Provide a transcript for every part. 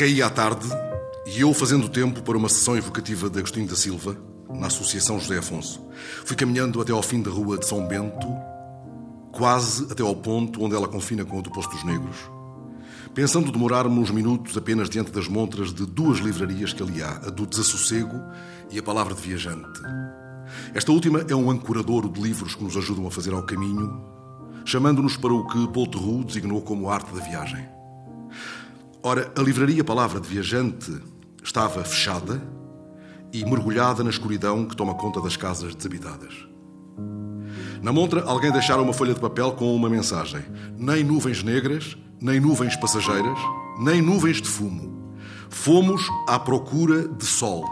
Caía à tarde e eu fazendo tempo para uma sessão evocativa de Agostinho da Silva, na Associação José Afonso. Fui caminhando até ao fim da rua de São Bento, quase até ao ponto onde ela confina com o do Posto dos Negros, pensando demorar-me uns minutos apenas diante das montras de duas livrarias que ali há, a do Desassossego e a Palavra de Viajante. Esta última é um ancoradouro de livros que nos ajudam a fazer ao caminho, chamando-nos para o que Paul Theroux designou como arte da viagem. Ora, a livraria Palavra de Viajante estava fechada e mergulhada na escuridão que toma conta das casas desabitadas. Na montra, alguém deixara uma folha de papel com uma mensagem: Nem nuvens negras, nem nuvens passageiras, nem nuvens de fumo. Fomos à procura de sol.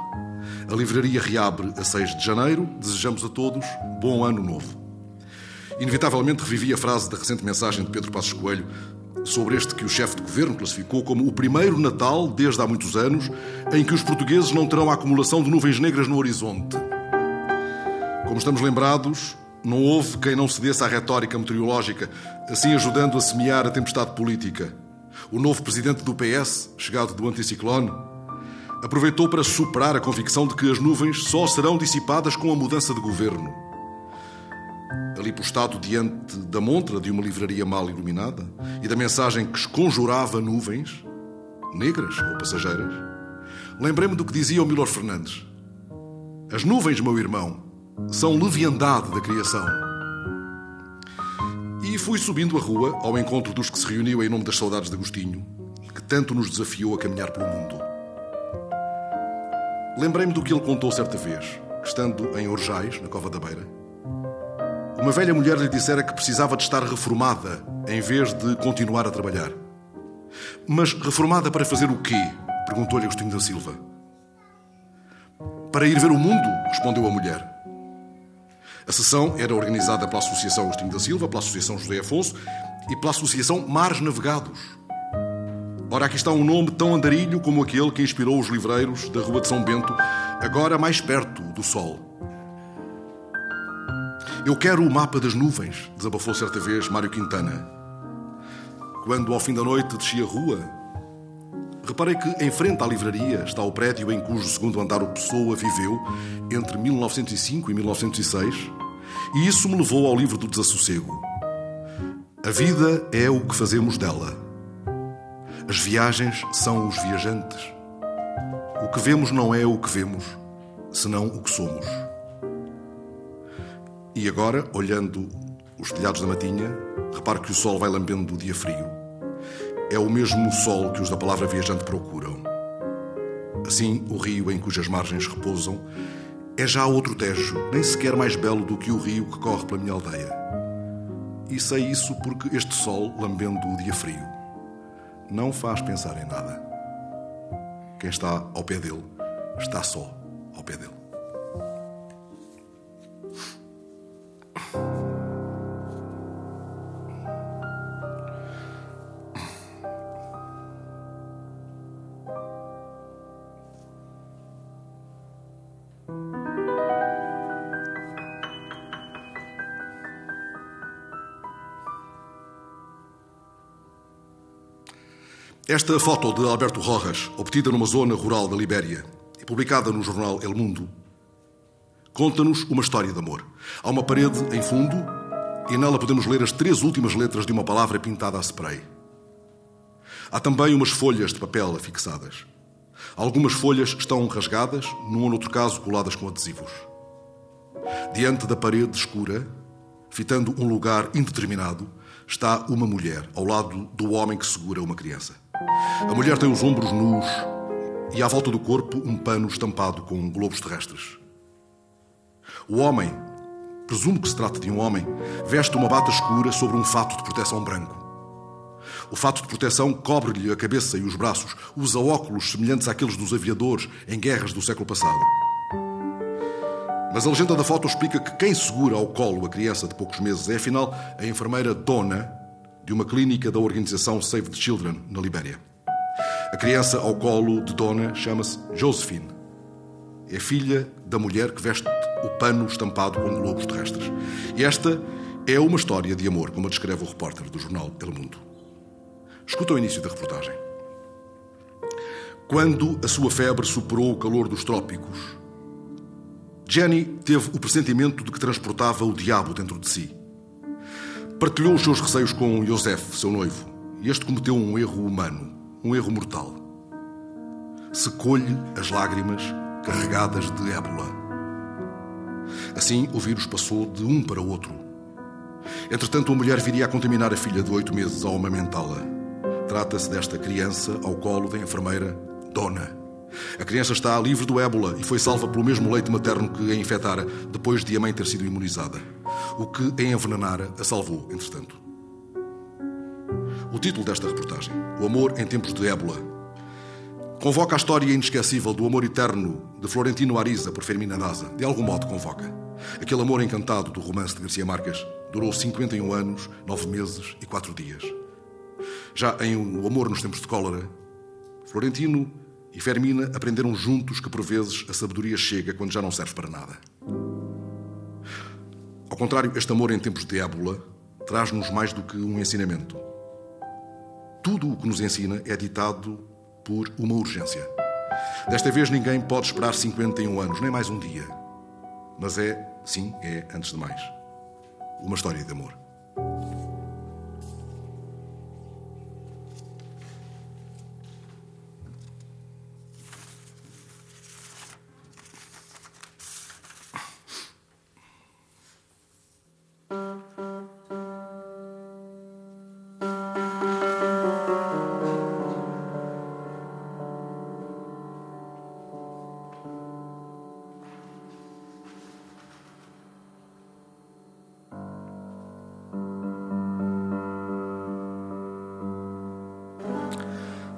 A livraria reabre a 6 de janeiro. Desejamos a todos bom ano novo. Inevitavelmente revivi a frase da recente mensagem de Pedro Passos Coelho sobre este que o chefe de governo classificou como o primeiro Natal, desde há muitos anos, em que os portugueses não terão a acumulação de nuvens negras no horizonte. Como estamos lembrados, não houve quem não cedesse à retórica meteorológica, assim ajudando a semear a tempestade política. O novo presidente do PS, chegado do anticiclone, aproveitou para superar a convicção de que as nuvens só serão dissipadas com a mudança de governo ali postado diante da montra de uma livraria mal iluminada e da mensagem que esconjurava nuvens, negras ou passageiras, lembrei-me do que dizia o Milor Fernandes. As nuvens, meu irmão, são leviandade da criação. E fui subindo a rua ao encontro dos que se reuniu em nome das saudades de Agostinho, que tanto nos desafiou a caminhar pelo mundo. Lembrei-me do que ele contou certa vez, estando em Orjais, na Cova da Beira, uma velha mulher lhe dissera que precisava de estar reformada em vez de continuar a trabalhar. Mas reformada para fazer o quê? perguntou-lhe Agostinho da Silva. Para ir ver o mundo, respondeu a mulher. A sessão era organizada pela Associação Agostinho da Silva, pela Associação José Afonso e pela Associação Mares Navegados. Ora, aqui está um nome tão andarilho como aquele que inspirou os livreiros da Rua de São Bento, agora mais perto do sol. Eu quero o mapa das nuvens, desabafou certa vez Mário Quintana. Quando, ao fim da noite, desci a rua, reparei que, em frente à livraria, está o prédio em cujo segundo andar o Pessoa viveu entre 1905 e 1906, e isso me levou ao livro do desassossego. A vida é o que fazemos dela. As viagens são os viajantes. O que vemos não é o que vemos, senão o que somos. E agora, olhando os telhados da matinha, reparo que o sol vai lambendo o dia frio. É o mesmo sol que os da palavra viajante procuram. Assim, o rio em cujas margens repousam é já outro Tejo, nem sequer mais belo do que o rio que corre pela minha aldeia. E sei isso porque este sol, lambendo o dia frio, não faz pensar em nada. Quem está ao pé dele está só ao pé dele. Esta foto de Alberto Rojas, obtida numa zona rural da Libéria e publicada no jornal El Mundo, conta-nos uma história de amor. Há uma parede em fundo e nela podemos ler as três últimas letras de uma palavra pintada a spray. Há também umas folhas de papel afixadas. Algumas folhas estão rasgadas, num ou noutro caso coladas com adesivos. Diante da parede escura, fitando um lugar indeterminado, está uma mulher ao lado do homem que segura uma criança. A mulher tem os ombros nus e à volta do corpo um pano estampado com globos terrestres. O homem, presumo que se trata de um homem, veste uma bata escura sobre um fato de proteção branco. O fato de proteção cobre-lhe a cabeça e os braços, usa óculos semelhantes àqueles dos aviadores em guerras do século passado. Mas a legenda da foto explica que quem segura ao colo a criança de poucos meses é, afinal, a enfermeira Dona, de uma clínica da organização Save the Children, na Libéria. A criança ao colo de Dona chama-se Josephine. É filha da mulher que veste o pano estampado com globos terrestres. E esta é uma história de amor, como a descreve o repórter do jornal El Mundo. Escuta o início da reportagem. quando a sua febre superou o calor dos trópicos. Jenny teve o pressentimento de que transportava o diabo dentro de si. Partilhou os seus receios com Joseph, seu noivo, e este cometeu um erro humano, um erro mortal. Secou-lhe as lágrimas carregadas de ébola. Assim, o vírus passou de um para outro. Entretanto, a mulher viria a contaminar a filha de oito meses ao amamentá-la. Trata-se desta criança ao colo da enfermeira Dona. A criança está livre do ébola e foi salva pelo mesmo leite materno que a infectara depois de a mãe ter sido imunizada. O que a envenenara a salvou, entretanto. O título desta reportagem, O Amor em Tempos de Ébola, convoca a história inesquecível do amor eterno de Florentino Ariza por Fermina Daza. De algum modo convoca. Aquele amor encantado do romance de Garcia Marques durou 51 anos, 9 meses e 4 dias. Já em O Amor nos Tempos de Cólera, Florentino e Fermina aprenderam juntos que por vezes a sabedoria chega quando já não serve para nada. Ao contrário, este amor em tempos de ébola traz-nos mais do que um ensinamento. Tudo o que nos ensina é ditado por uma urgência. Desta vez ninguém pode esperar 51 anos, nem mais um dia. Mas é, sim, é, antes de mais, uma história de amor.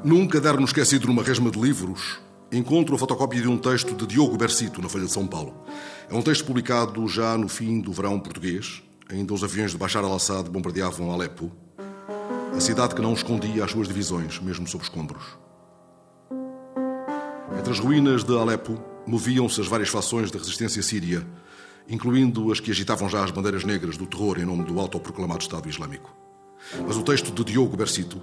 Num caderno esquecido numa resma de livros, encontro a fotocópia de um texto de Diogo Bercito, na Folha de São Paulo. É um texto publicado já no fim do verão português. Ainda os aviões de Bashar al-Assad bombardeavam Alepo, a cidade que não escondia as suas divisões, mesmo sob escombros. Entre as ruínas de Alepo moviam-se as várias fações da resistência síria, incluindo as que agitavam já as bandeiras negras do terror em nome do autoproclamado Estado Islâmico. Mas o texto de Diogo Bercito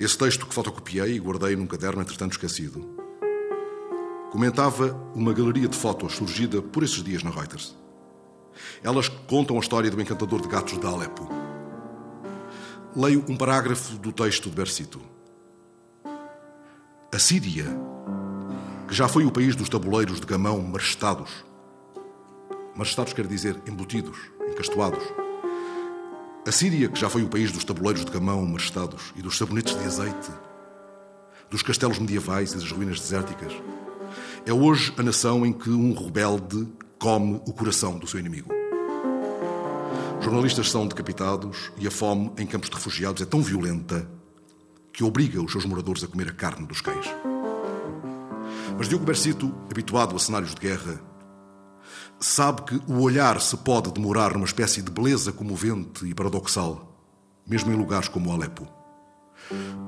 esse texto que fotocopiei e guardei num caderno, entretanto esquecido, comentava uma galeria de fotos surgida por esses dias na Reuters. Elas contam a história do encantador de gatos de Alepo. Leio um parágrafo do texto de Bercito. A Síria, que já foi o país dos tabuleiros de gamão marestados. Marestados quer dizer embutidos, encastoados a Síria, que já foi o país dos tabuleiros de gamão marestados e dos sabonetes de azeite, dos castelos medievais e das ruínas desérticas, é hoje a nação em que um rebelde come o coração do seu inimigo. Jornalistas são decapitados e a fome em campos de refugiados é tão violenta que obriga os seus moradores a comer a carne dos cães. Mas Diogo Bercito, habituado a cenários de guerra, sabe que o olhar se pode demorar numa espécie de beleza comovente e paradoxal, mesmo em lugares como Alepo.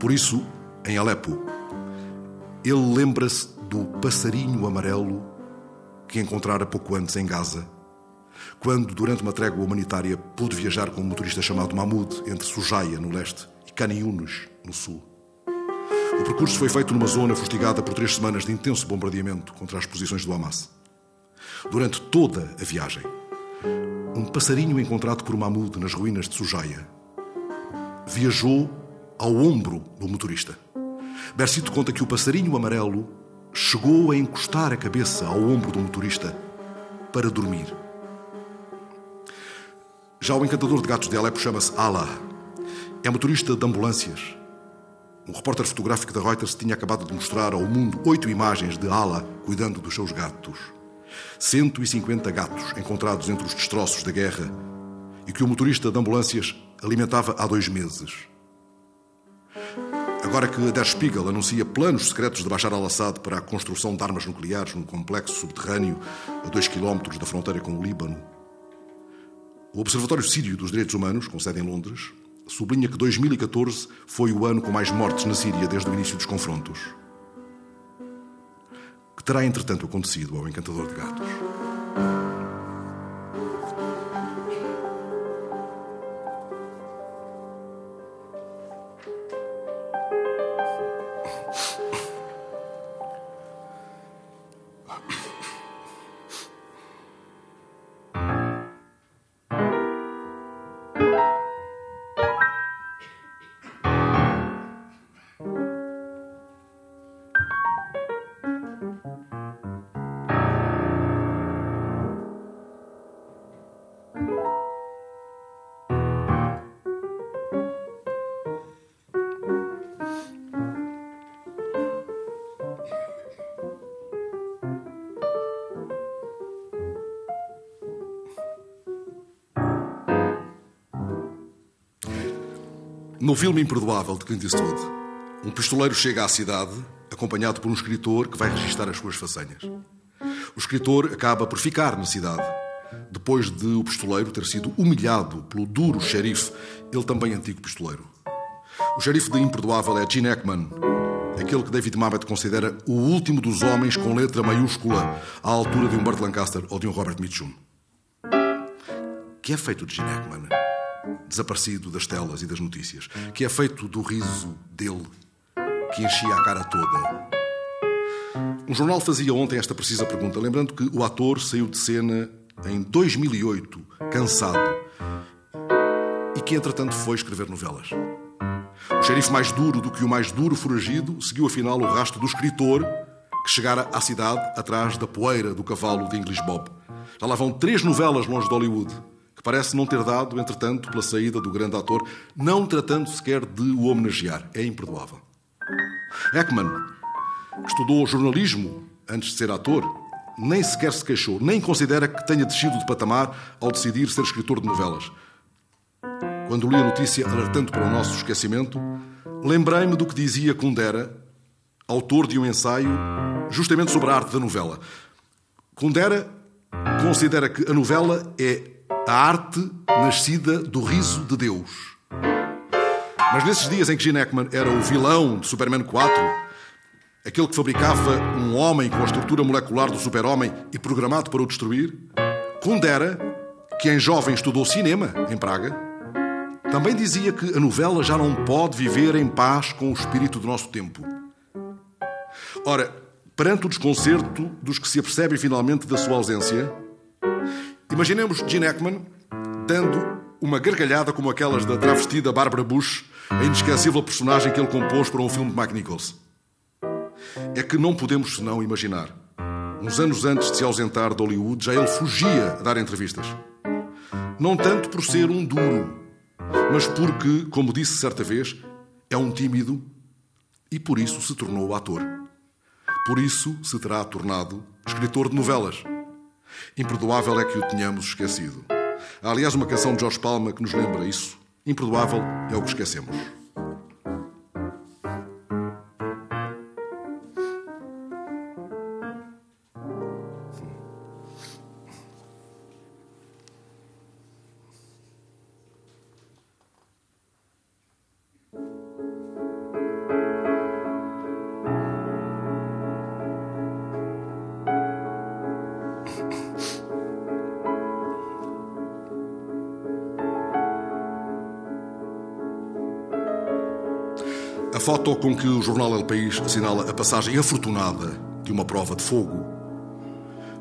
Por isso, em Alepo, ele lembra-se do passarinho amarelo que encontrara pouco antes em Gaza, quando, durante uma trégua humanitária, pôde viajar com um motorista chamado Mahmoud entre Sujaia, no leste, e Khan Yunis, no sul. O percurso foi feito numa zona fustigada por três semanas de intenso bombardeamento contra as posições do Hamas. Durante toda a viagem, um passarinho encontrado por Mahmoud nas ruínas de Sujaia viajou ao ombro do motorista. Bercito conta que o passarinho amarelo chegou a encostar a cabeça ao ombro do motorista para dormir. Já o encantador de gatos de Alepo chama-se Allah. É motorista de ambulâncias. Um repórter fotográfico da Reuters tinha acabado de mostrar ao mundo oito imagens de Allah cuidando dos seus gatos. 150 gatos encontrados entre os destroços da guerra e que o motorista de ambulâncias alimentava há dois meses. Agora que Der Spiegel anuncia planos secretos de Bashar al-Assad para a construção de armas nucleares num complexo subterrâneo a dois quilómetros da fronteira com o Líbano, o Observatório Sírio dos Direitos Humanos, com sede em Londres, sublinha que 2014 foi o ano com mais mortes na Síria desde o início dos confrontos que terá entretanto acontecido ao encantador de gatos? No filme Imperdoável de Clint Eastwood, um pistoleiro chega à cidade acompanhado por um escritor que vai registar as suas façanhas. O escritor acaba por ficar na cidade. Depois de o pistoleiro ter sido humilhado pelo duro xerife, ele também antigo pistoleiro. O xerife de Imperdoável é Gene Hackman, aquele que David Mamet considera o último dos homens com letra maiúscula, à altura de um Burt Lancaster ou de um Robert Mitchum. Que é feito de Gene Hackman? Desaparecido das telas e das notícias. Que é feito do riso dele, que enchia a cara toda. Um jornal fazia ontem esta precisa pergunta, lembrando que o ator saiu de cena em 2008, cansado, e que entretanto foi escrever novelas. O xerife mais duro do que o mais duro foragido seguiu afinal o rastro do escritor que chegara à cidade atrás da poeira do cavalo de English Bob. Já lá vão três novelas longe de Hollywood, que parece não ter dado, entretanto, pela saída do grande ator, não tratando sequer de o homenagear. É imperdoável. Ekman, que estudou jornalismo antes de ser ator, nem sequer se queixou, nem considera que tenha descido de patamar ao decidir ser escritor de novelas. Quando li a notícia alertando para o nosso esquecimento, lembrei-me do que dizia Kundera, autor de um ensaio justamente sobre a arte da novela. Kundera considera que a novela é a arte nascida do riso de Deus. Mas nesses dias em que Gene Hackman era o vilão de Superman 4, aquele que fabricava um homem com a estrutura molecular do super-homem e programado para o destruir, Kundera, que em jovem estudou cinema em Praga, também dizia que a novela já não pode viver em paz com o espírito do nosso tempo. Ora, perante o desconcerto dos que se apercebem finalmente da sua ausência, imaginemos Gene Hackman dando uma gargalhada como aquelas da travestida Barbara Bush, a inesquecível personagem que ele compôs para um filme de Mike Nichols. É que não podemos senão imaginar. Uns anos antes de se ausentar de Hollywood, já ele fugia a dar entrevistas. Não tanto por ser um duro, mas porque, como disse certa vez, é um tímido e por isso se tornou ator. Por isso se terá tornado escritor de novelas. Imperdoável é que o tenhamos esquecido. Há, aliás, uma canção de Jorge Palma que nos lembra isso. Imperdoável é o que esquecemos. Foto com que o jornal El País assinala a passagem afortunada de uma prova de fogo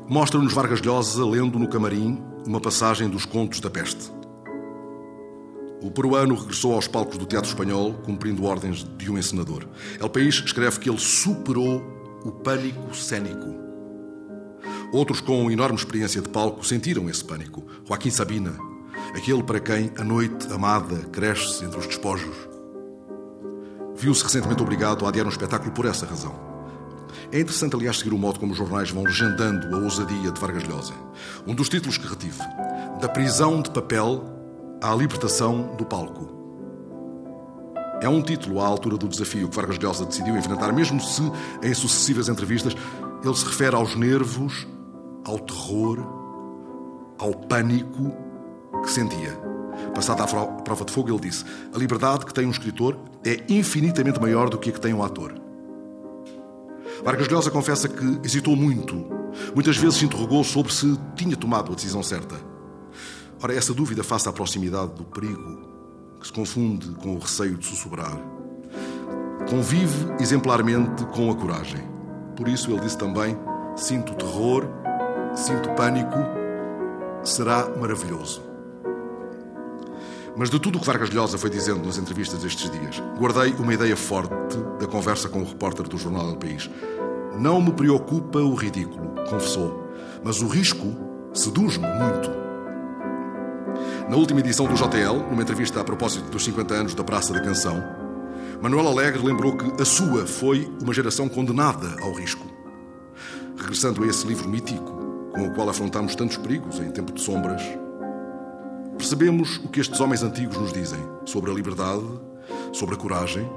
mostra-nos Vargas Llosa lendo no camarim uma passagem dos Contos da Peste. O peruano regressou aos palcos do teatro espanhol cumprindo ordens de um encenador. El País escreve que ele superou o pânico cênico. Outros com enorme experiência de palco sentiram esse pânico. Joaquim Sabina, aquele para quem a noite amada cresce entre os despojos viu-se recentemente obrigado a adiar um espetáculo por essa razão. É interessante, aliás, seguir o modo como os jornais vão legendando a ousadia de Vargas Llosa. Um dos títulos que retive, Da prisão de papel à libertação do palco. É um título à altura do desafio que Vargas Llosa decidiu enfrentar, mesmo se, em sucessivas entrevistas, ele se refere aos nervos, ao terror, ao pânico que sentia. Passada a prova de fogo, ele disse: A liberdade que tem um escritor é infinitamente maior do que a que tem um ator. Vargas Llosa confessa que hesitou muito. Muitas vezes se interrogou sobre se tinha tomado a decisão certa. Ora, essa dúvida face à proximidade do perigo, que se confunde com o receio de sussurrar, convive exemplarmente com a coragem. Por isso ele disse também: Sinto terror, sinto pânico, será maravilhoso. Mas de tudo o que Vargas Llosa foi dizendo nas entrevistas estes dias, guardei uma ideia forte da conversa com o repórter do jornal El País. Não me preocupa o ridículo, confessou, mas o risco seduz-me muito. Na última edição do JL, numa entrevista a propósito dos 50 anos da Praça da Canção, Manuel Alegre lembrou que a sua foi uma geração condenada ao risco. Regressando a esse livro mítico, com o qual afrontamos tantos perigos em tempo de sombras, percebemos o que estes homens antigos nos dizem sobre a liberdade sobre a coragem,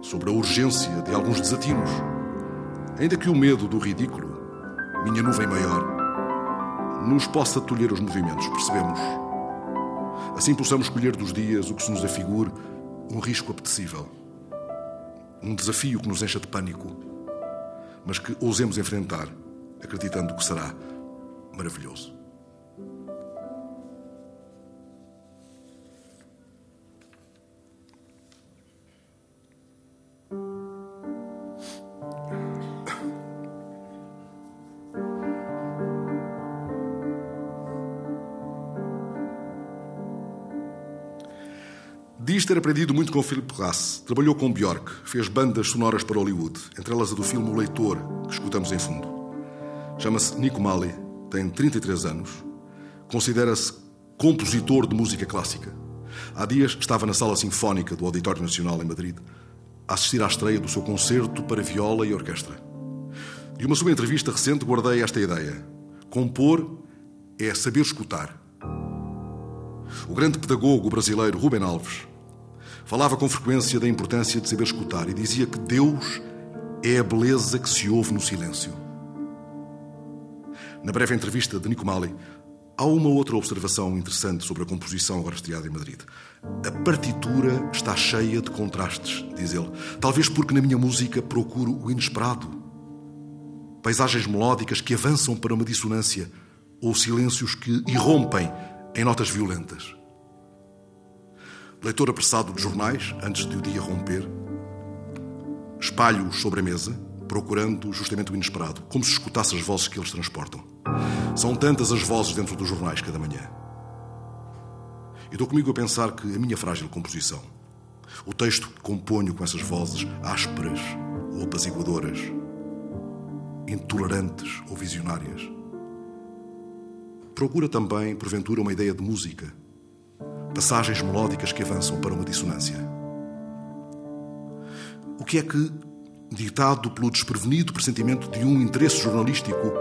sobre a urgência de alguns desatinos. Ainda que o medo do ridículo, minha nuvem maior, nos possa tolher os movimentos, percebemos? Assim possamos escolher dos dias o que se nos afigure um risco apetecível. Um desafio que nos encha de pânico, mas que ousemos enfrentar, acreditando que será maravilhoso. Diz ter aprendido muito com Philip Glass. Trabalhou com Björk, fez bandas sonoras para Hollywood, entre elas a do filme O Leitor, que escutamos em fundo. Chama-se Nico Mali, tem 33 anos, considera-se compositor de música clássica. Há dias estava na Sala Sinfónica do Auditório Nacional em Madrid a assistir à estreia do seu concerto para viola e orquestra. De uma sua entrevista recente guardei esta ideia. Compor é saber escutar. O grande pedagogo brasileiro Rubem Alves Falava com frequência da importância de saber escutar e dizia que Deus é a beleza que se ouve no silêncio. Na breve entrevista de Nico Mali, há uma outra observação interessante sobre a composição agora estreada em Madrid. A partitura está cheia de contrastes, diz ele. Talvez porque na minha música procuro o inesperado. Paisagens melódicas que avançam para uma dissonância ou silêncios que irrompem em notas violentas leitor apressado de jornais antes de o dia romper, espalho-os sobre a mesa, procurando justamente o inesperado, como se escutasse as vozes que eles transportam. São tantas as vozes dentro dos jornais cada manhã. E dou comigo a pensar que a minha frágil composição, o texto que componho com essas vozes ásperas ou apaziguadoras, intolerantes ou visionárias, procura também, porventura, uma ideia de música passagens melódicas que avançam para uma dissonância. O que é que, ditado pelo desprevenido pressentimento de um interesse jornalístico,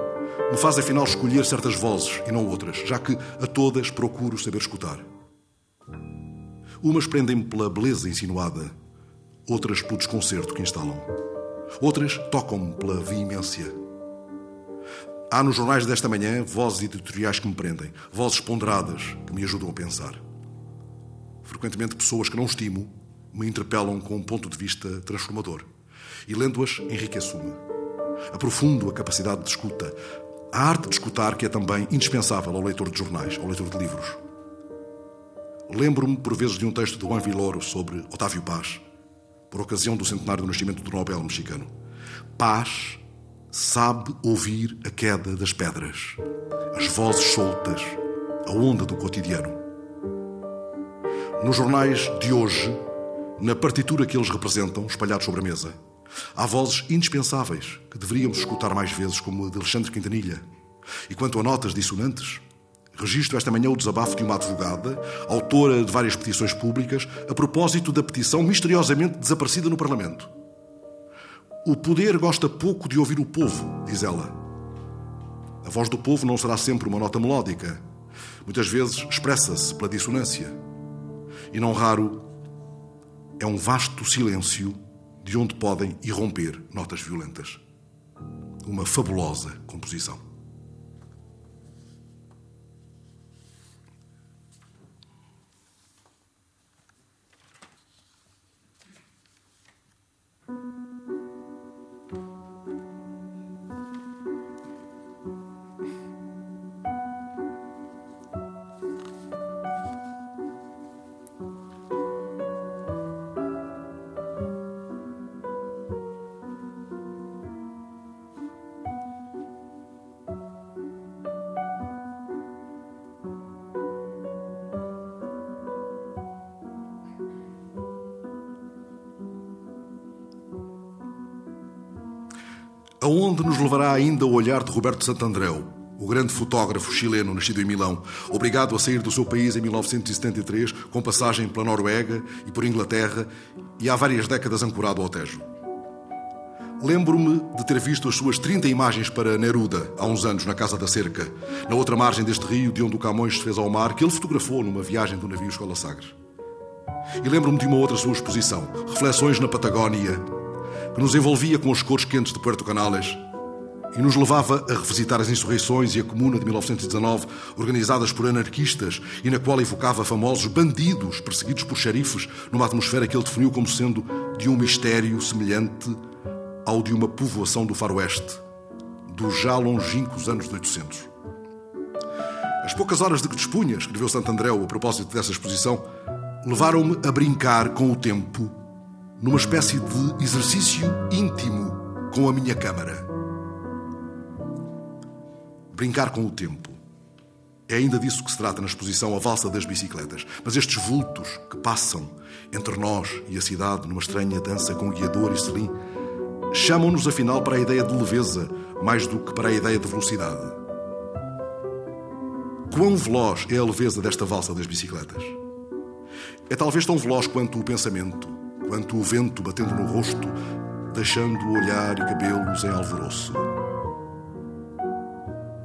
me faz afinal escolher certas vozes e não outras, já que a todas procuro saber escutar? Umas prendem-me pela beleza insinuada, outras pelo desconcerto que instalam. Outras tocam-me pela veemência. Há nos jornais desta manhã vozes editoriais que me prendem, vozes ponderadas que me ajudam a pensar. Frequentemente, pessoas que não estimo me interpelam com um ponto de vista transformador. E lendo-as, enriqueço-me. Aprofundo a capacidade de escuta, a arte de escutar que é também indispensável ao leitor de jornais, ao leitor de livros. Lembro-me, por vezes, de um texto de Juan Villoro sobre Otávio Paz, por ocasião do centenário do nascimento do Nobel mexicano. Paz sabe ouvir a queda das pedras, as vozes soltas, a onda do cotidiano. Nos jornais de hoje, na partitura que eles representam, espalhados sobre a mesa, há vozes indispensáveis que deveríamos escutar mais vezes, como a de Alexandre Quintanilha. E quanto a notas dissonantes, registro esta manhã o desabafo de uma advogada, autora de várias petições públicas, a propósito da petição misteriosamente desaparecida no Parlamento. O poder gosta pouco de ouvir o povo, diz ela. A voz do povo não será sempre uma nota melódica. Muitas vezes expressa-se pela dissonância e não raro é um vasto silêncio de onde podem irromper notas violentas. Uma fabulosa composição. Aonde nos levará ainda o olhar de Roberto Santandreu, o grande fotógrafo chileno nascido em Milão, obrigado a sair do seu país em 1973, com passagem pela Noruega e por Inglaterra e há várias décadas ancorado ao Tejo. Lembro-me de ter visto as suas 30 imagens para Neruda, há uns anos, na Casa da Cerca, na outra margem deste rio de onde o Camões se fez ao mar, que ele fotografou numa viagem do navio Escola Sagres. E lembro-me de uma outra sua exposição, Reflexões na Patagónia, que nos envolvia com as cores quentes de Puerto Canales e nos levava a revisitar as insurreições e a Comuna de 1919, organizadas por anarquistas e na qual evocava famosos bandidos perseguidos por xerifes numa atmosfera que ele definiu como sendo de um mistério semelhante ao de uma povoação do faroeste, dos já longínquos anos de 800. As poucas horas de que dispunha, escreveu Santo Andréu a propósito dessa exposição, levaram-me a brincar com o tempo numa espécie de exercício íntimo com a minha câmara. Brincar com o tempo. É ainda disso que se trata na exposição A Valsa das Bicicletas. Mas estes vultos que passam entre nós e a cidade numa estranha dança com guiador e selim chamam-nos afinal para a ideia de leveza mais do que para a ideia de velocidade. Quão veloz é a leveza desta valsa das bicicletas? É talvez tão veloz quanto o pensamento, quanto o vento batendo no rosto, deixando o olhar e cabelos em alvoroço.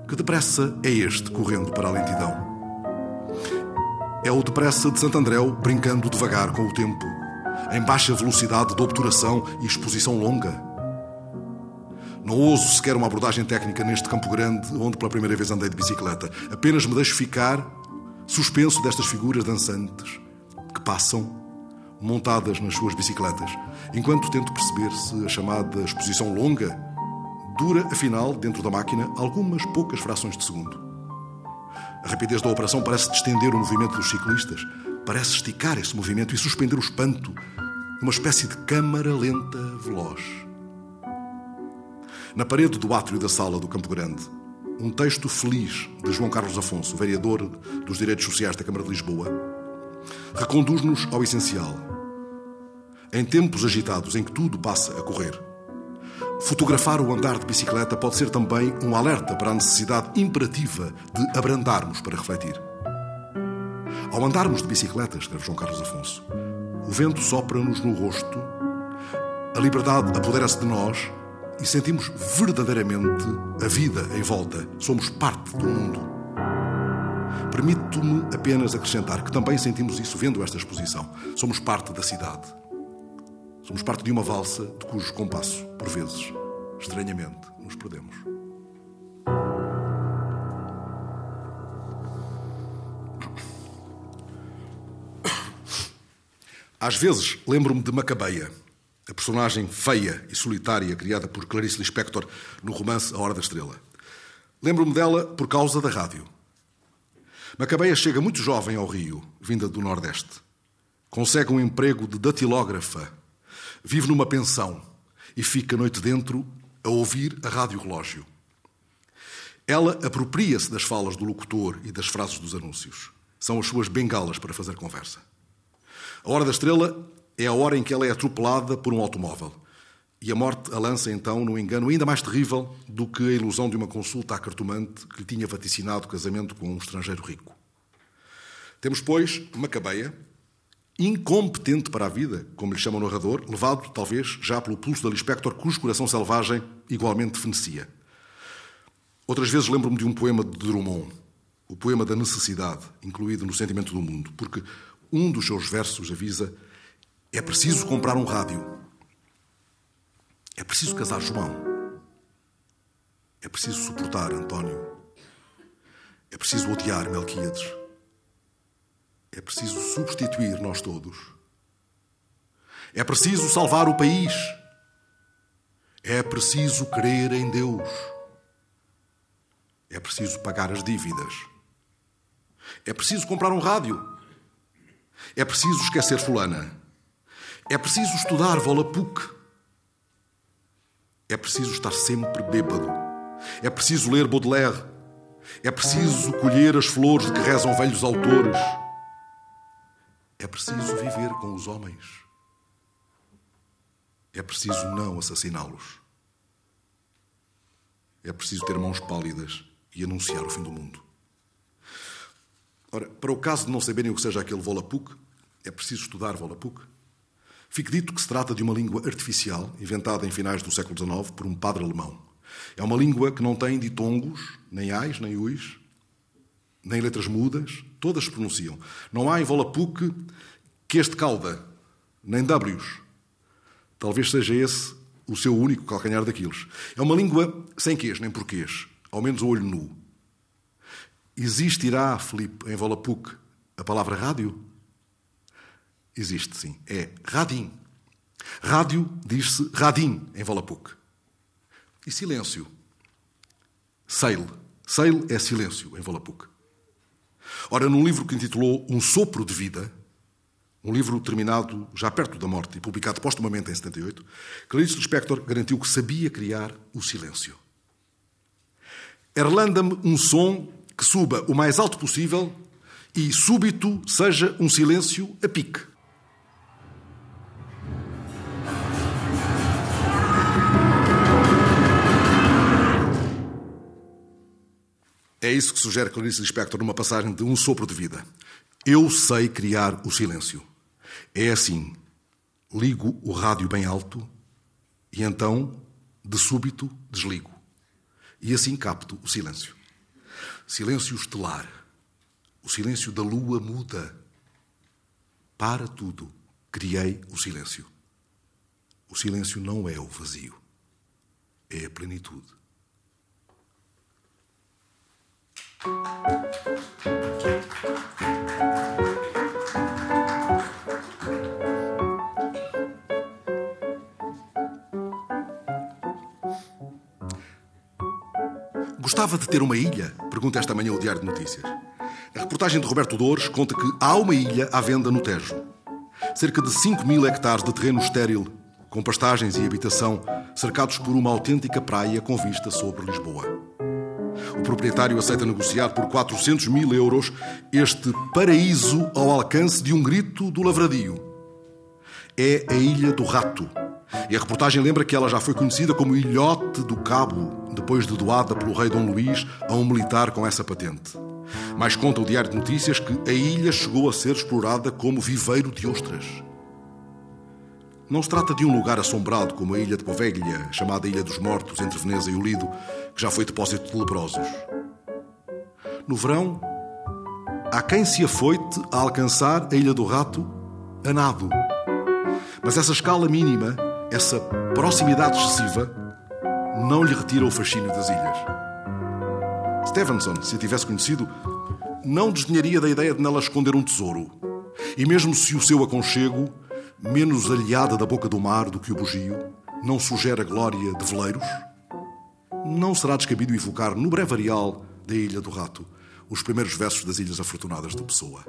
Que depressa é este correndo para a lentidão? É o depressa de Santo Andréu brincando devagar com o tempo, em baixa velocidade de obturação e exposição longa. Não ouso sequer uma abordagem técnica neste Campo Grande, onde pela primeira vez andei de bicicleta. Apenas me deixo ficar suspenso destas figuras dançantes que passam montadas nas suas bicicletas, enquanto tento perceber se a chamada exposição longa dura, afinal, dentro da máquina, algumas poucas frações de segundo. A rapidez da operação parece distender o movimento dos ciclistas, parece esticar esse movimento e suspender o espanto, numa espécie de câmara lenta veloz. Na parede do átrio da sala do Campo Grande, um texto feliz de João Carlos Afonso, vereador dos Direitos Sociais da Câmara de Lisboa, reconduz-nos ao essencial. Em tempos agitados em que tudo passa a correr, Fotografar o andar de bicicleta pode ser também um alerta para a necessidade imperativa de abrandarmos para refletir. Ao andarmos de bicicleta, escreve João Carlos Afonso, o vento sopra-nos no rosto, a liberdade apodera-se de nós e sentimos verdadeiramente a vida em volta. Somos parte do mundo. Permito-me apenas acrescentar que também sentimos isso vendo esta exposição. Somos parte da cidade. Somos parte de uma valsa de cujo compasso, por vezes, estranhamente, nos perdemos. Às vezes lembro-me de Macabeia, a personagem feia e solitária criada por Clarice Lispector no romance A Hora da Estrela. Lembro-me dela por causa da rádio. Macabeia chega muito jovem ao Rio, vinda do Nordeste. Consegue um emprego de datilógrafa Vive numa pensão e fica noite dentro a ouvir a rádio relógio. Ela apropria-se das falas do locutor e das frases dos anúncios. São as suas bengalas para fazer conversa. A hora da estrela é a hora em que ela é atropelada por um automóvel. E a morte a lança então num engano ainda mais terrível do que a ilusão de uma consulta à cartomante que lhe tinha vaticinado casamento com um estrangeiro rico. Temos, pois, Macabeia, incompetente para a vida, como lhe chama o narrador, levado, talvez, já pelo pulso da Lispector, cujo coração selvagem igualmente fenecia. Outras vezes lembro-me de um poema de Drummond, o poema da necessidade, incluído no Sentimento do Mundo, porque um dos seus versos avisa: é preciso comprar um rádio, é preciso casar João, é preciso suportar António, é preciso odiar Melquíades. É preciso substituir nós todos. É preciso salvar o país. É preciso crer em Deus. É preciso pagar as dívidas. É preciso comprar um rádio. É preciso esquecer Fulana. É preciso estudar Volapuk. É preciso estar sempre bêbado. É preciso ler Baudelaire. É preciso colher as flores de que rezam velhos autores. É preciso viver com os homens. É preciso não assassiná-los. É preciso ter mãos pálidas e anunciar o fim do mundo. Ora, para o caso de não saberem o que seja aquele Volapuk, é preciso estudar Volapuk. Fique dito que se trata de uma língua artificial, inventada em finais do século XIX por um padre alemão. É uma língua que não tem ditongos, nem ais, nem uis, nem letras mudas, todas se pronunciam. Não há em Volapuk que este cauda, nem W's. Talvez seja esse o seu único calcanhar daqueles. É uma língua sem quês nem porquês, ao menos o olho nu. Existirá, Filipe, em Volapuk, a palavra rádio? Existe, sim. É radim. Rádio diz-se radim em Volapuk. E silêncio? Seil. Seil é silêncio em Volapuk. Ora, num livro que intitulou Um Sopro de Vida, um livro terminado já perto da morte e publicado postumamente em 78, Clarice Lispector garantiu que sabia criar o silêncio. Erlanda-me um som que suba o mais alto possível e súbito seja um silêncio a pique. É isso que sugere Clarice Lispector numa passagem de Um Sopro de Vida. Eu sei criar o silêncio. É assim: ligo o rádio bem alto e então, de súbito, desligo. E assim capto o silêncio. Silêncio estelar. O silêncio da lua muda. Para tudo, criei o silêncio. O silêncio não é o vazio, é a plenitude. Gostava de ter uma ilha? Pergunta esta manhã o Diário de Notícias. A reportagem de Roberto Dores conta que há uma ilha à venda no Tejo. Cerca de 5 mil hectares de terreno estéril, com pastagens e habitação, cercados por uma autêntica praia com vista sobre Lisboa. O proprietário aceita negociar por 400 mil euros este paraíso ao alcance de um grito do lavradio. É a Ilha do Rato. E a reportagem lembra que ela já foi conhecida como Ilhote do Cabo, depois de doada pelo rei Dom Luís a um militar com essa patente. Mas conta o Diário de Notícias que a ilha chegou a ser explorada como viveiro de ostras. Não se trata de um lugar assombrado como a ilha de Poveglia, chamada Ilha dos Mortos, entre Veneza e o Lido, que já foi depósito de leprosos. No verão, há quem se afoite a alcançar a Ilha do Rato a nado. Mas essa escala mínima, essa proximidade excessiva, não lhe retira o fascínio das ilhas. Stevenson, se a tivesse conhecido, não desdenharia da ideia de nela esconder um tesouro. E mesmo se o seu aconchego menos aliada da boca do mar do que o bugio, não sugere a glória de veleiros? Não será descabido evocar no brevarial da Ilha do Rato os primeiros versos das Ilhas Afortunadas de Pessoa.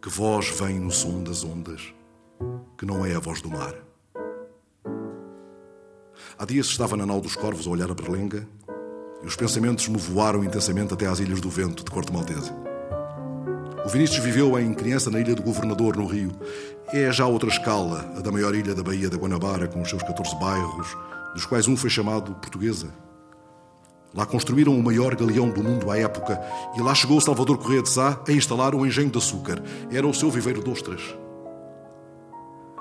Que voz vem no som das ondas, que não é a voz do mar. Há dias estava na nau dos corvos a olhar a berlenga e os pensamentos me voaram intensamente até às Ilhas do Vento, de Corte Maltese. O Vinícius viveu em criança na Ilha do Governador, no Rio. É já outra escala, a da maior ilha da Baía da Guanabara, com os seus 14 bairros, dos quais um foi chamado Portuguesa. Lá construíram o maior galeão do mundo à época e lá chegou Salvador Correia de Sá a instalar um engenho de açúcar. Era o seu viveiro de ostras.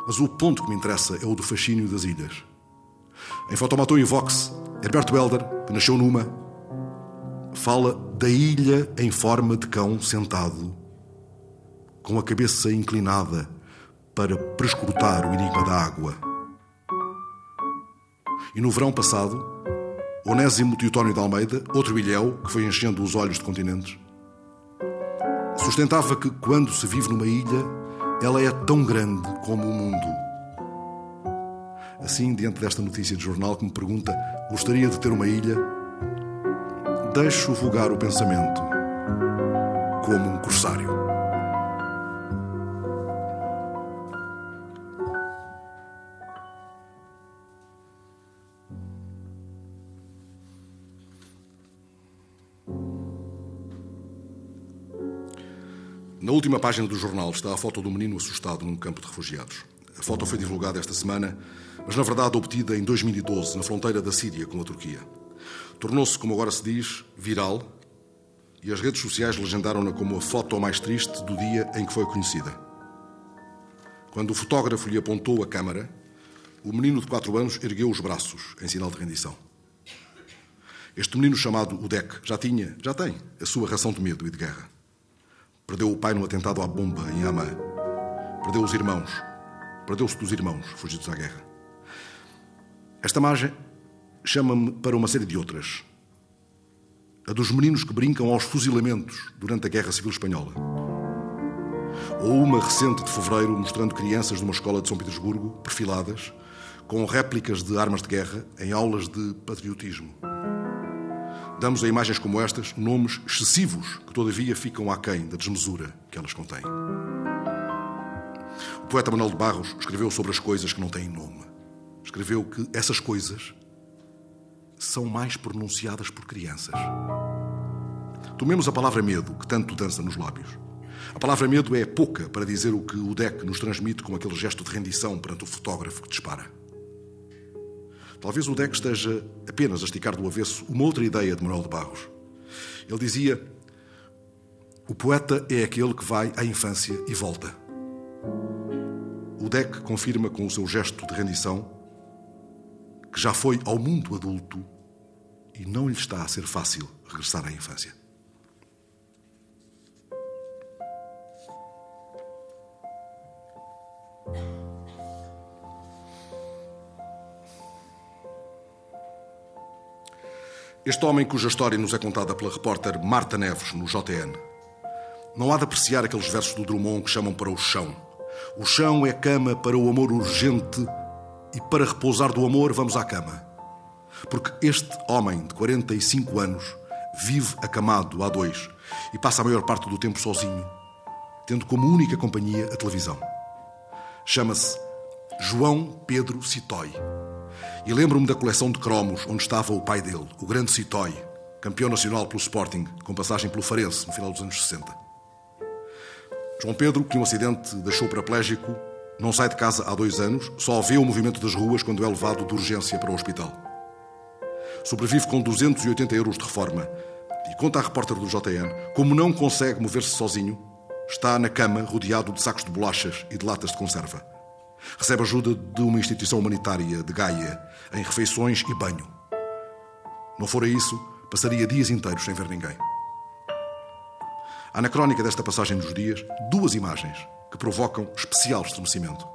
Mas o ponto que me interessa é o do fascínio das ilhas. Em Fotomatou e Vox, Herberto Helder, que nasceu numa, fala da ilha em forma de cão sentado com a cabeça inclinada para prescrutar o enigma da água. E no verão passado, Onésimo Teotónio de Almeida, outro ilhéu que foi enchendo os olhos de continentes, sustentava que quando se vive numa ilha, ela é tão grande como o mundo. Assim, diante desta notícia de jornal que me pergunta: gostaria de ter uma ilha? Deixo vulgar o pensamento como um corsário. Última página do jornal está a foto do menino assustado num campo de refugiados. A foto foi divulgada esta semana, mas na verdade obtida em 2012, na fronteira da Síria com a Turquia. Tornou-se, como agora se diz, viral e as redes sociais legendaram-na como a foto mais triste do dia em que foi conhecida. Quando o fotógrafo lhe apontou a câmara, o menino de 4 anos ergueu os braços em sinal de rendição. Este menino chamado Udek já tinha, já tem, a sua ração de medo e de guerra. Perdeu o pai no atentado à bomba em Amman. perdeu os irmãos. Perdeu-se dos irmãos fugidos à guerra. Esta margem chama-me para uma série de outras. A dos meninos que brincam aos fuzilamentos durante a Guerra Civil Espanhola. Ou uma recente de fevereiro mostrando crianças de uma escola de São Petersburgo, perfiladas, com réplicas de armas de guerra em aulas de patriotismo. Damos a imagens como estas nomes excessivos que, todavia, ficam aquém da desmesura que elas contêm. O poeta Manuel de Barros escreveu sobre as coisas que não têm nome. Escreveu que essas coisas são mais pronunciadas por crianças. Tomemos a palavra medo, que tanto dança nos lábios. A palavra medo é pouca para dizer o que o deck nos transmite com aquele gesto de rendição perante o fotógrafo que dispara. Talvez o Deck esteja apenas a esticar do avesso uma outra ideia de Manuel de Barros. Ele dizia: O poeta é aquele que vai à infância e volta. O Deck confirma com o seu gesto de rendição que já foi ao mundo adulto e não lhe está a ser fácil regressar à infância. Este homem, cuja história nos é contada pela repórter Marta Neves no JN, não há de apreciar aqueles versos do Drummond que chamam para o chão. O chão é cama para o amor urgente e para repousar do amor vamos à cama. Porque este homem de 45 anos vive acamado a dois e passa a maior parte do tempo sozinho, tendo como única companhia a televisão. Chama-se João Pedro Citói. E lembro-me da coleção de cromos onde estava o pai dele, o grande Citói, campeão nacional pelo Sporting, com passagem pelo Farense no final dos anos 60. João Pedro, que um acidente deixou paraplégico, não sai de casa há dois anos, só vê o movimento das ruas quando é levado de urgência para o hospital. Sobrevive com 280 euros de reforma e conta à repórter do JN como não consegue mover-se sozinho, está na cama rodeado de sacos de bolachas e de latas de conserva. Recebe ajuda de uma instituição humanitária de Gaia em refeições e banho. Não fora isso, passaria dias inteiros sem ver ninguém. Há na crónica desta passagem dos dias duas imagens que provocam especial estremecimento.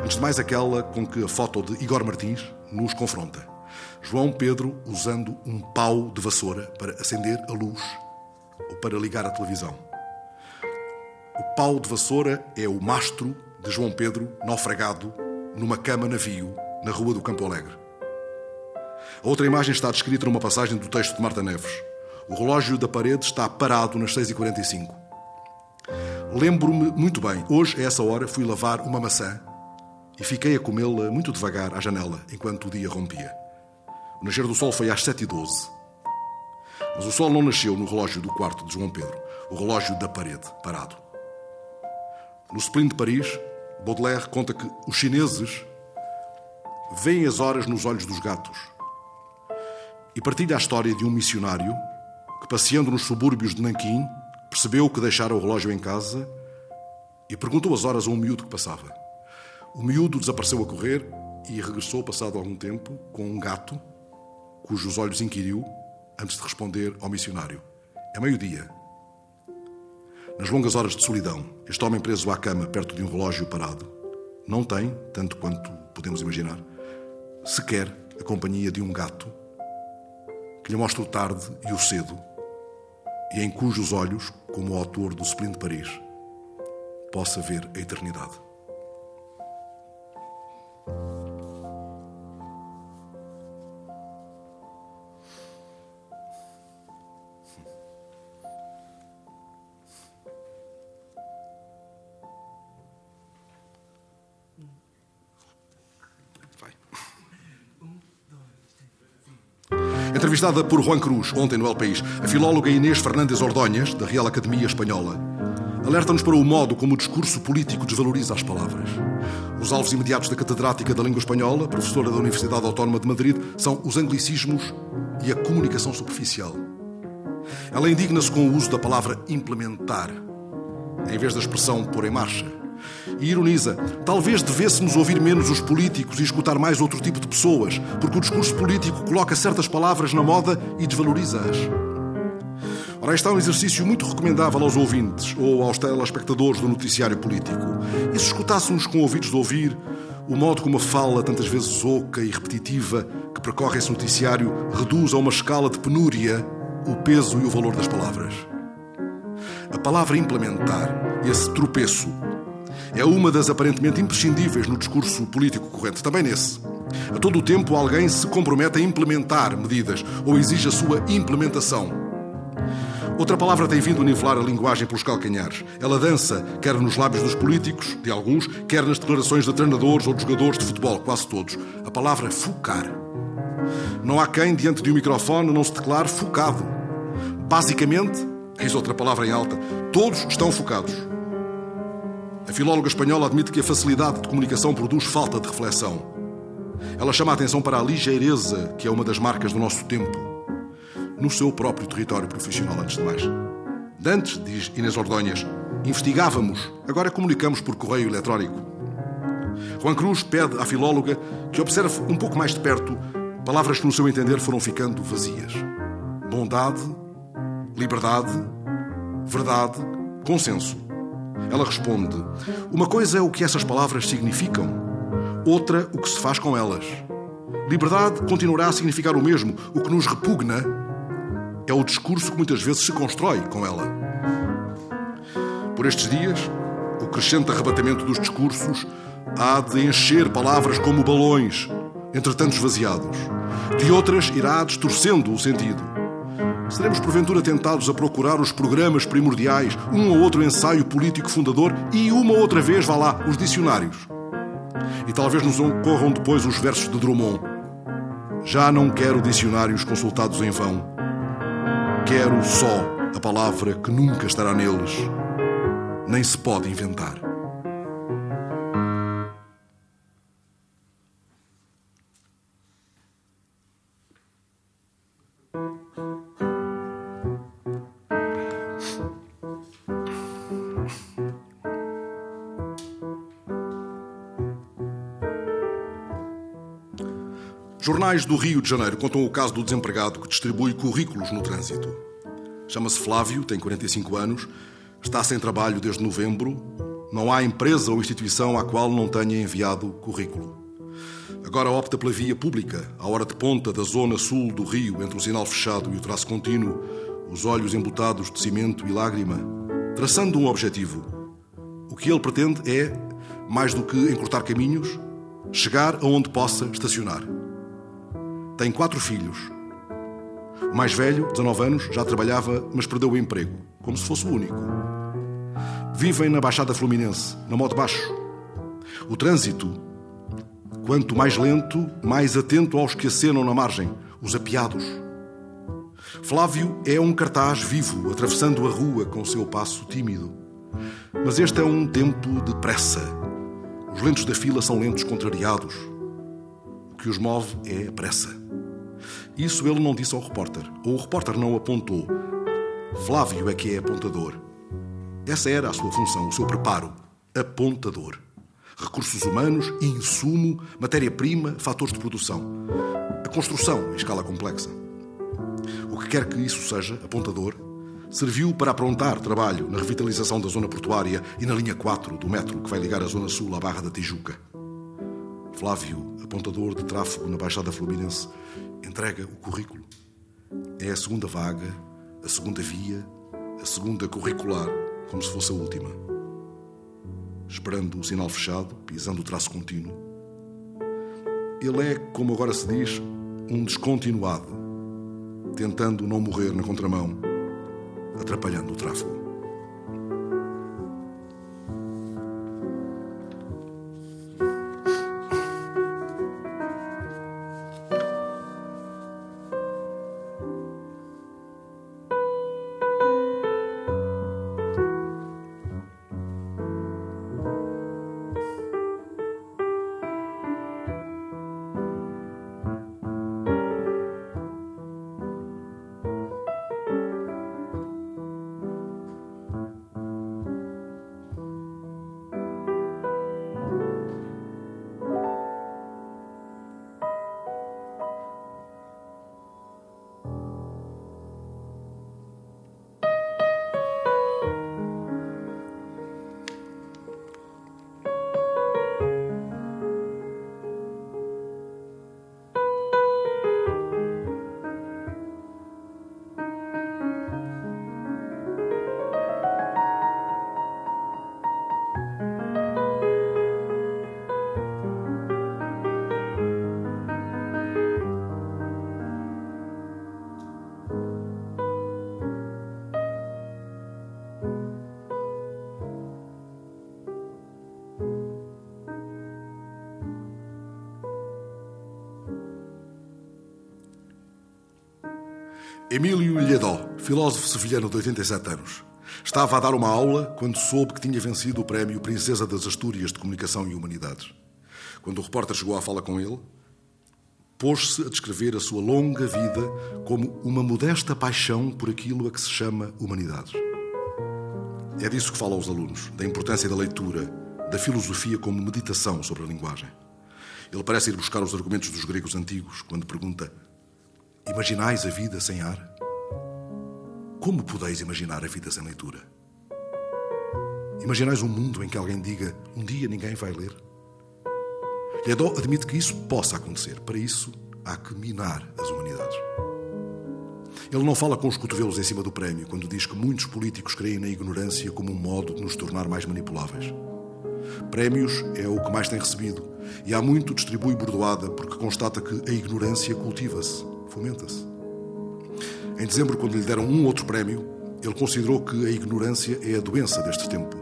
Antes de mais, aquela com que a foto de Igor Martins nos confronta. João Pedro usando um pau de vassoura para acender a luz ou para ligar a televisão. O pau de vassoura é o mastro de João Pedro naufragado numa cama-navio na rua do Campo Alegre. A outra imagem está descrita numa passagem do texto de Marta Neves. O relógio da parede está parado nas 6h45. Lembro-me muito bem, hoje, a essa hora, fui lavar uma maçã e fiquei a comê-la muito devagar à janela, enquanto o dia rompia. O nascer do sol foi às 7h12. Mas o sol não nasceu no relógio do quarto de João Pedro, o relógio da parede, parado. No Spleen de Paris, Baudelaire conta que os chineses veem as horas nos olhos dos gatos e partilha a história de um missionário que, passeando nos subúrbios de Nanquim, percebeu que deixara o relógio em casa e perguntou as horas a um miúdo que passava. O miúdo desapareceu a correr e regressou, passado algum tempo, com um gato cujos olhos inquiriu antes de responder ao missionário: É meio-dia. Nas longas horas de solidão, este homem preso à cama perto de um relógio parado não tem, tanto quanto podemos imaginar, sequer a companhia de um gato que lhe mostra o tarde e o cedo, e em cujos olhos, como o autor do Spleen de Paris, possa ver a eternidade. Entrevistada por Juan Cruz, ontem no El País, a filóloga Inês Fernandes Ordonhas, da Real Academia Espanhola, alerta-nos para o modo como o discurso político desvaloriza as palavras. Os alvos imediatos da catedrática da língua espanhola, professora da Universidade Autónoma de Madrid, são os anglicismos e a comunicação superficial. Ela indigna-se com o uso da palavra implementar, em vez da expressão pôr em marcha e ironiza: talvez devêssemos ouvir menos os políticos e escutar mais outro tipo de pessoas, porque o discurso político coloca certas palavras na moda e desvaloriza-as. Ora, está um exercício muito recomendável aos ouvintes ou aos telespectadores do noticiário político. E se escutássemos com ouvidos de ouvir o modo como a fala, tantas vezes oca e repetitiva, que percorre esse noticiário, reduz a uma escala de penúria o peso e o valor das palavras. A palavra implementar, esse tropeço, é uma das aparentemente imprescindíveis no discurso político corrente, também nesse. A todo o tempo alguém se compromete a implementar medidas ou exige a sua implementação. Outra palavra tem vindo a nivelar a linguagem pelos calcanhares. Ela dança, quer nos lábios dos políticos, de alguns, quer nas declarações de treinadores ou de jogadores de futebol, quase todos. A palavra focar. Não há quem, diante de um microfone, não se declare focado. Basicamente, eis outra palavra em alta, todos estão focados. Filóloga espanhola admite que a facilidade de comunicação produz falta de reflexão. Ela chama a atenção para a ligeireza, que é uma das marcas do nosso tempo no seu próprio território profissional, antes de mais. Dantes, diz Inês Ordonhas, investigávamos, agora comunicamos por correio eletrónico. Juan Cruz pede à filóloga que observe um pouco mais de perto palavras que, no seu entender, foram ficando vazias: bondade, liberdade, verdade, consenso. Ela responde: Uma coisa é o que essas palavras significam, outra o que se faz com elas. Liberdade continuará a significar o mesmo, o que nos repugna é o discurso que muitas vezes se constrói com ela. Por estes dias, o crescente arrebatamento dos discursos há de encher palavras como balões, entretanto esvaziados. De outras, irá distorcendo o sentido. Seremos porventura tentados a procurar os programas primordiais, um ou outro ensaio político fundador e uma outra vez, vá lá, os dicionários. E talvez nos ocorram depois os versos de Drummond. Já não quero dicionários consultados em vão Quero só a palavra que nunca estará neles, nem se pode inventar. Jornais do Rio de Janeiro contam o caso do desempregado que distribui currículos no trânsito. Chama-se Flávio, tem 45 anos, está sem trabalho desde novembro. Não há empresa ou instituição à qual não tenha enviado currículo. Agora opta pela via pública, à hora de ponta da zona sul do Rio, entre o sinal fechado e o traço contínuo, os olhos embutados de cimento e lágrima, traçando um objetivo. O que ele pretende é, mais do que encurtar caminhos, chegar aonde possa estacionar. Tem quatro filhos. O mais velho, 19 anos, já trabalhava, mas perdeu o emprego, como se fosse o único. Vivem na Baixada Fluminense, na moto baixo. O trânsito, quanto mais lento, mais atento aos que acenam na margem, os apiados. Flávio é um cartaz vivo, atravessando a rua com o seu passo tímido. Mas este é um tempo de pressa. Os lentos da fila são lentos contrariados. O que os move é a pressa. Isso ele não disse ao repórter, ou o repórter não apontou. Flávio é que é apontador. Essa era a sua função, o seu preparo. Apontador. Recursos humanos, insumo, matéria-prima, fatores de produção. A construção em escala complexa. O que quer que isso seja, apontador, serviu para aprontar trabalho na revitalização da zona portuária e na linha 4 do metro que vai ligar a zona sul à Barra da Tijuca. Flávio, apontador de tráfego na Baixada Fluminense, entrega o currículo. É a segunda vaga, a segunda via, a segunda curricular, como se fosse a última. Esperando o sinal fechado, pisando o traço contínuo. Ele é, como agora se diz, um descontinuado, tentando não morrer na contramão, atrapalhando o tráfego. Emílio Lledó, filósofo sevilhano de 87 anos, estava a dar uma aula quando soube que tinha vencido o prémio Princesa das Astúrias de Comunicação e Humanidades. Quando o repórter chegou à fala com ele, pôs-se a descrever a sua longa vida como uma modesta paixão por aquilo a que se chama humanidades. É disso que fala aos alunos, da importância da leitura, da filosofia como meditação sobre a linguagem. Ele parece ir buscar os argumentos dos gregos antigos quando pergunta: Imaginais a vida sem ar? Como podeis imaginar a vida sem leitura? Imaginais um mundo em que alguém diga: Um dia ninguém vai ler? Lledó admite que isso possa acontecer. Para isso, há que minar as humanidades. Ele não fala com os cotovelos em cima do prémio quando diz que muitos políticos creem na ignorância como um modo de nos tornar mais manipuláveis. Prémios é o que mais tem recebido e há muito distribui bordoada porque constata que a ignorância cultiva-se, fomenta-se. Em dezembro, quando lhe deram um outro prémio, ele considerou que a ignorância é a doença deste tempo.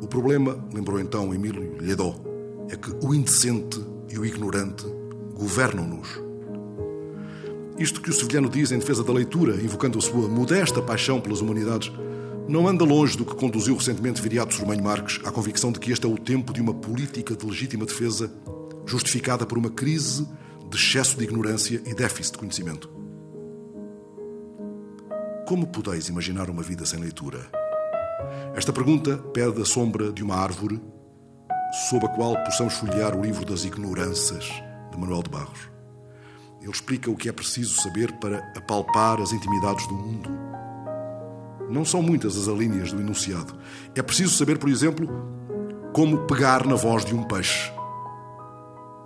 O problema, lembrou então Emílio Lledó, é que o indecente e o ignorante governam-nos. Isto que o sevilhano diz em defesa da leitura, invocando a sua modesta paixão pelas humanidades, não anda longe do que conduziu recentemente Viriato Sormanho Marques à convicção de que este é o tempo de uma política de legítima defesa justificada por uma crise de excesso de ignorância e déficit de conhecimento. Como podeis imaginar uma vida sem leitura? Esta pergunta pede a sombra de uma árvore sob a qual possamos folhear o livro das ignoranças de Manuel de Barros. Ele explica o que é preciso saber para apalpar as intimidades do mundo. Não são muitas as alíneas do enunciado. É preciso saber, por exemplo, como pegar na voz de um peixe.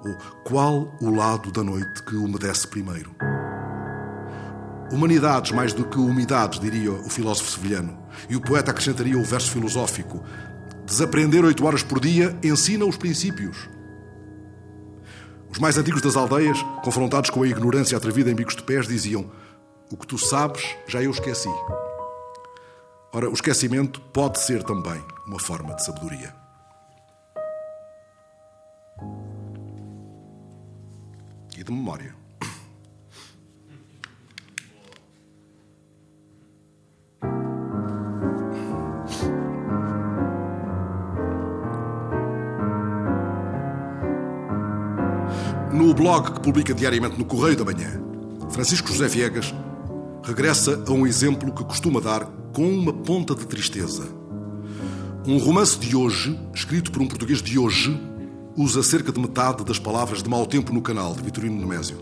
Ou qual o lado da noite que umedece primeiro. Humanidades mais do que umidades, diria o filósofo sevilhano. E o poeta acrescentaria o verso filosófico: Desaprender oito horas por dia ensina os princípios. Os mais antigos das aldeias, confrontados com a ignorância atrevida em bicos de pés, diziam: O que tu sabes, já eu esqueci. Ora, o esquecimento pode ser também uma forma de sabedoria. De memória. No blog que publica diariamente no Correio da Manhã, Francisco José Viegas regressa a um exemplo que costuma dar com uma ponta de tristeza. Um romance de hoje, escrito por um português de hoje, usa cerca de metade das palavras de mau tempo no canal, de Vitorino Nemésio.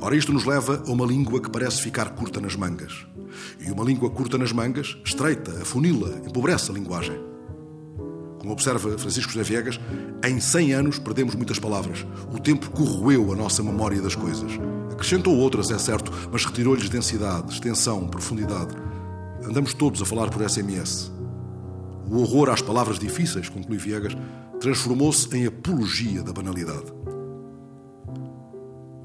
Ora, isto nos leva a uma língua que parece ficar curta nas mangas. E uma língua curta nas mangas, estreita, afunila, empobrece a linguagem. Como observa Francisco José Viegas, em 100 anos perdemos muitas palavras. O tempo corroeu a nossa memória das coisas. Acrescentou outras, é certo, mas retirou-lhes densidade, extensão, profundidade. Andamos todos a falar por SMS. O horror às palavras difíceis, conclui Viegas, transformou-se em apologia da banalidade.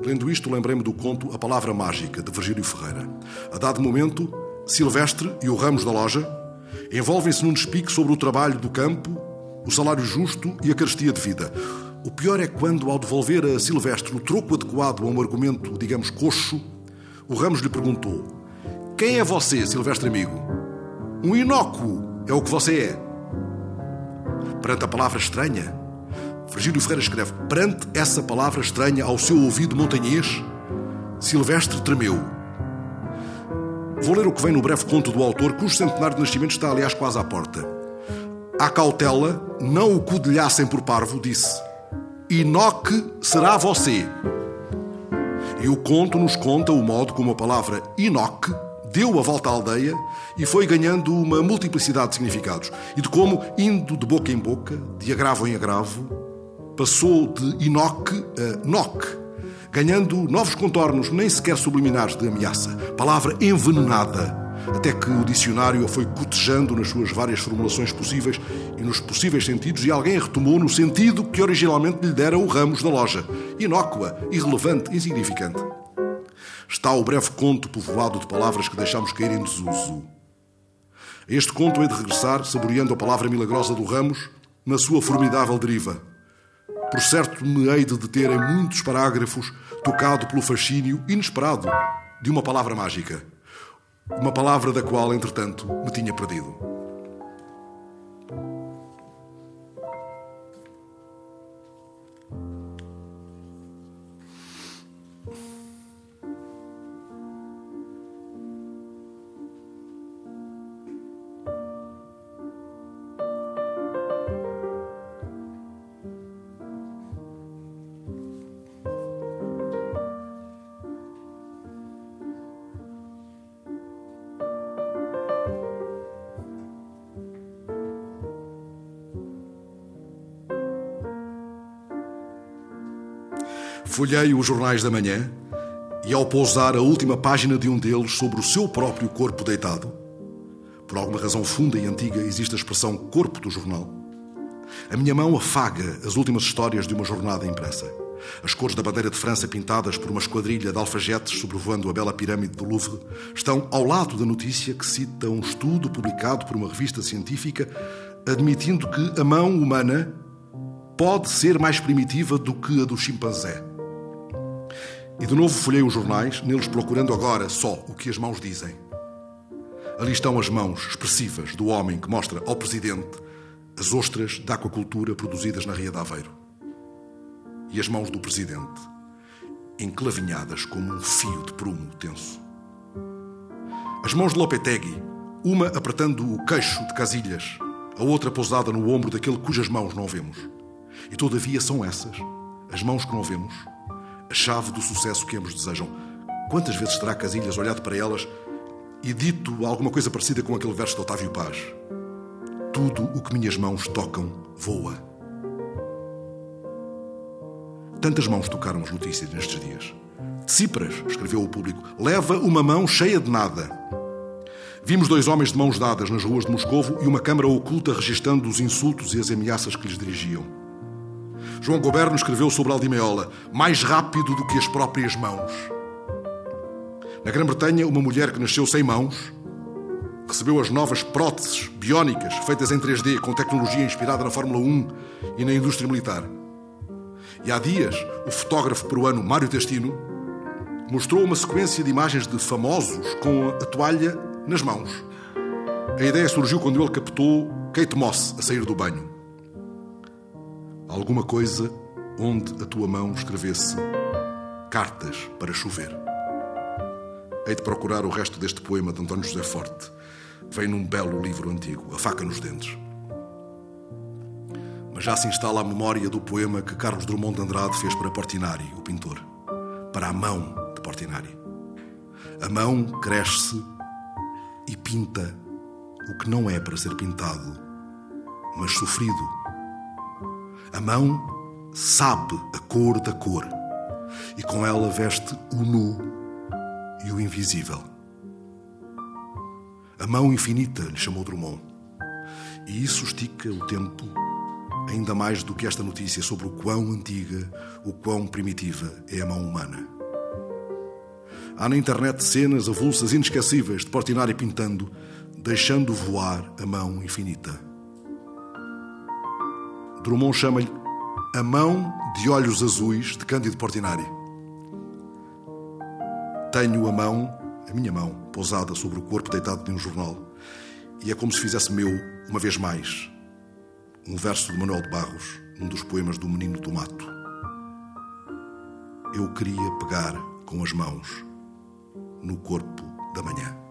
Lendo isto, lembrei-me do conto A Palavra Mágica, de Virgílio Ferreira. A dado momento, Silvestre e o Ramos da loja envolvem-se num despique sobre o trabalho do campo, o salário justo e a carestia de vida. O pior é quando, ao devolver a Silvestre o troco adequado a um argumento, digamos, coxo, o Ramos lhe perguntou: Quem é você, Silvestre amigo? Um inócuo é o que você é. Perante a palavra estranha, Virgílio Ferreira escreve: Perante essa palavra estranha ao seu ouvido montanhês, Silvestre tremeu. Vou ler o que vem no breve conto do autor, cujo centenário de nascimento está, aliás, quase à porta. À cautela, não o codilhassem por parvo, disse: Inoque será você. E o conto nos conta o modo como a palavra Inoque deu a volta à aldeia e foi ganhando uma multiplicidade de significados. E de como, indo de boca em boca, de agravo em agravo, passou de Inoque a Noque, ganhando novos contornos, nem sequer subliminares de ameaça. Palavra envenenada, até que o dicionário a foi cotejando nas suas várias formulações possíveis e nos possíveis sentidos, e alguém a retomou no sentido que originalmente lhe dera o Ramos da loja. Inócua, irrelevante, insignificante. Está o breve conto povoado de palavras que deixamos cair em desuso. Este conto hei de regressar, saboreando a palavra milagrosa do Ramos, na sua formidável deriva. Por certo, me hei de deter em muitos parágrafos, tocado pelo fascínio inesperado de uma palavra mágica. Uma palavra da qual, entretanto, me tinha perdido. Folhei os jornais da manhã e, ao pousar a última página de um deles sobre o seu próprio corpo deitado, por alguma razão funda e antiga existe a expressão corpo do jornal, a minha mão afaga as últimas histórias de uma jornada impressa. As cores da bandeira de França pintadas por uma esquadrilha de alfajetes sobrevoando a bela pirâmide do Louvre estão ao lado da notícia que cita um estudo publicado por uma revista científica admitindo que a mão humana pode ser mais primitiva do que a do chimpanzé. E de novo folhei os jornais, neles procurando agora só o que as mãos dizem. Ali estão as mãos expressivas do homem que mostra ao presidente as ostras da aquacultura produzidas na Ria de Aveiro. E as mãos do presidente, enclavinhadas como um fio de prumo tenso. As mãos de Lopetegui, uma apertando o queixo de Casilhas, a outra pousada no ombro daquele cujas mãos não vemos. E todavia são essas, as mãos que não vemos, a chave do sucesso que ambos desejam. Quantas vezes terá Casilhas olhado para elas e dito alguma coisa parecida com aquele verso de Otávio Paz? Tudo o que minhas mãos tocam voa. Tantas mãos tocaram as notícias nestes dias. Tsipras, escreveu o público, leva uma mão cheia de nada. Vimos dois homens de mãos dadas nas ruas de Moscovo e uma câmara oculta registando os insultos e as ameaças que lhes dirigiam. João Goberno escreveu sobre Aldimeola, mais rápido do que as próprias mãos. Na Grã-Bretanha, uma mulher que nasceu sem mãos recebeu as novas próteses biónicas feitas em 3D com tecnologia inspirada na Fórmula 1 e na indústria militar. E há dias, o fotógrafo peruano Mário Testino mostrou uma sequência de imagens de famosos com a toalha nas mãos. A ideia surgiu quando ele captou Kate Moss a sair do banho alguma coisa onde a tua mão escrevesse cartas para chover. Hei de procurar o resto deste poema de António José Forte. Vem num belo livro antigo, A Faca nos Dentes. Mas já se instala a memória do poema que Carlos Drummond de Andrade fez para Portinari, o pintor. Para a mão de Portinari. A mão cresce e pinta o que não é para ser pintado, mas sofrido a mão sabe a cor da cor e com ela veste o nu e o invisível. A mão infinita lhe chamou Drummond. E isso estica o tempo ainda mais do que esta notícia sobre o quão antiga, o quão primitiva é a mão humana. Há na internet cenas avulsas inesquecíveis de Portinari pintando, deixando voar a mão infinita. Drummond chama-lhe A Mão de Olhos Azuis de Cândido Portinari. Tenho a mão, a minha mão, pousada sobre o corpo deitado de um jornal, e é como se fizesse meu, uma vez mais, um verso de Manuel de Barros, num dos poemas do Menino do Mato. Eu queria pegar com as mãos no corpo da manhã.